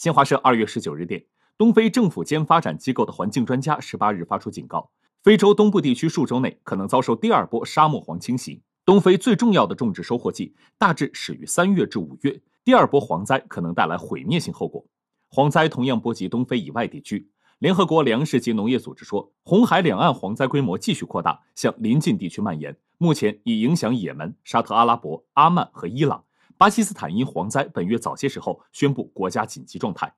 新华社二月十九日电，东非政府间发展机构的环境专家十八日发出警告，非洲东部地区数周内可能遭受第二波沙漠蝗侵袭。东非最重要的种植收获季大致始于三月至五月，第二波蝗灾可能带来毁灭性后果。蝗灾同样波及东非以外地区。联合国粮食及农业组织说，红海两岸蝗灾规模继续扩大，向邻近地区蔓延，目前已影响也门、沙特阿拉伯、阿曼和伊朗。巴基斯坦因蝗灾本月早些时候宣布国家紧急状态。